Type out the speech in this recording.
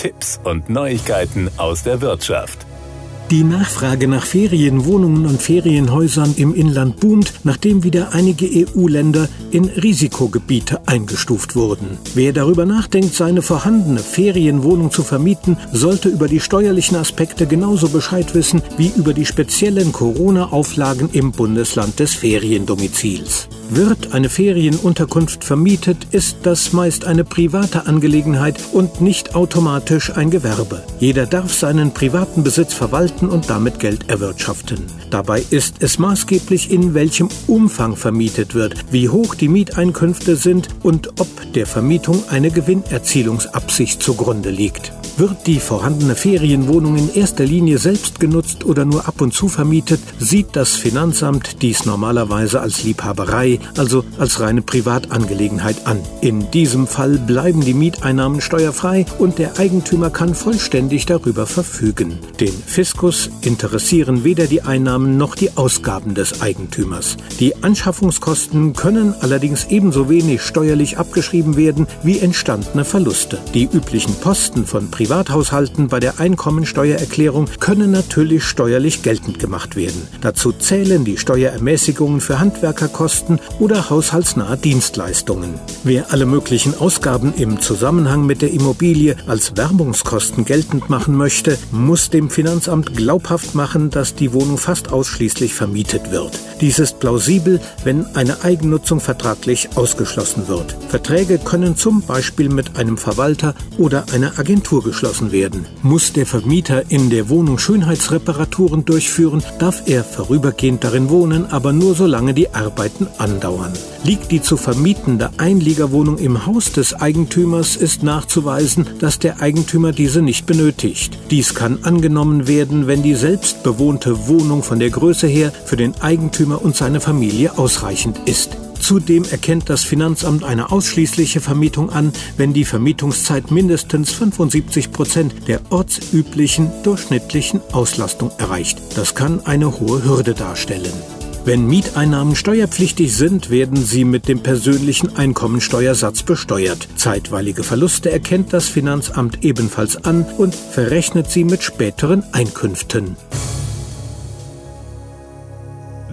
Tipps und Neuigkeiten aus der Wirtschaft. Die Nachfrage nach Ferienwohnungen und Ferienhäusern im Inland boomt, nachdem wieder einige EU-Länder in Risikogebiete eingestuft wurden. Wer darüber nachdenkt, seine vorhandene Ferienwohnung zu vermieten, sollte über die steuerlichen Aspekte genauso Bescheid wissen wie über die speziellen Corona-Auflagen im Bundesland des Feriendomizils. Wird eine Ferienunterkunft vermietet, ist das meist eine private Angelegenheit und nicht automatisch ein Gewerbe. Jeder darf seinen privaten Besitz verwalten und damit Geld erwirtschaften. Dabei ist es maßgeblich, in welchem Umfang vermietet wird, wie hoch die Mieteinkünfte sind und ob der Vermietung eine Gewinnerzielungsabsicht zugrunde liegt. Wird die vorhandene Ferienwohnung in erster Linie selbst genutzt oder nur ab und zu vermietet, sieht das Finanzamt dies normalerweise als Liebhaberei, also als reine Privatangelegenheit an. In diesem Fall bleiben die Mieteinnahmen steuerfrei und der Eigentümer kann vollständig darüber verfügen. Den Fiskus interessieren weder die Einnahmen noch die Ausgaben des Eigentümers. Die Anschaffungskosten können allerdings ebenso wenig steuerlich abgeschrieben werden wie entstandene Verluste. Die üblichen Posten von Privat Privathaushalten bei der Einkommensteuererklärung können natürlich steuerlich geltend gemacht werden. Dazu zählen die Steuerermäßigungen für Handwerkerkosten oder haushaltsnahe Dienstleistungen. Wer alle möglichen Ausgaben im Zusammenhang mit der Immobilie als Werbungskosten geltend machen möchte, muss dem Finanzamt glaubhaft machen, dass die Wohnung fast ausschließlich vermietet wird. Dies ist plausibel, wenn eine Eigennutzung vertraglich ausgeschlossen wird. Verträge können zum Beispiel mit einem Verwalter oder einer Agentur geschlossen werden. Muss der Vermieter in der Wohnung Schönheitsreparaturen durchführen, darf er vorübergehend darin wohnen, aber nur solange die Arbeiten andauern. Liegt die zu vermietende Einliegerwohnung im Haus des Eigentümers, ist nachzuweisen, dass der Eigentümer diese nicht benötigt. Dies kann angenommen werden, wenn die selbstbewohnte Wohnung von der Größe her für den Eigentümer und seine Familie ausreichend ist. Zudem erkennt das Finanzamt eine ausschließliche Vermietung an, wenn die Vermietungszeit mindestens 75 Prozent der ortsüblichen durchschnittlichen Auslastung erreicht. Das kann eine hohe Hürde darstellen. Wenn Mieteinnahmen steuerpflichtig sind, werden sie mit dem persönlichen Einkommensteuersatz besteuert. Zeitweilige Verluste erkennt das Finanzamt ebenfalls an und verrechnet sie mit späteren Einkünften.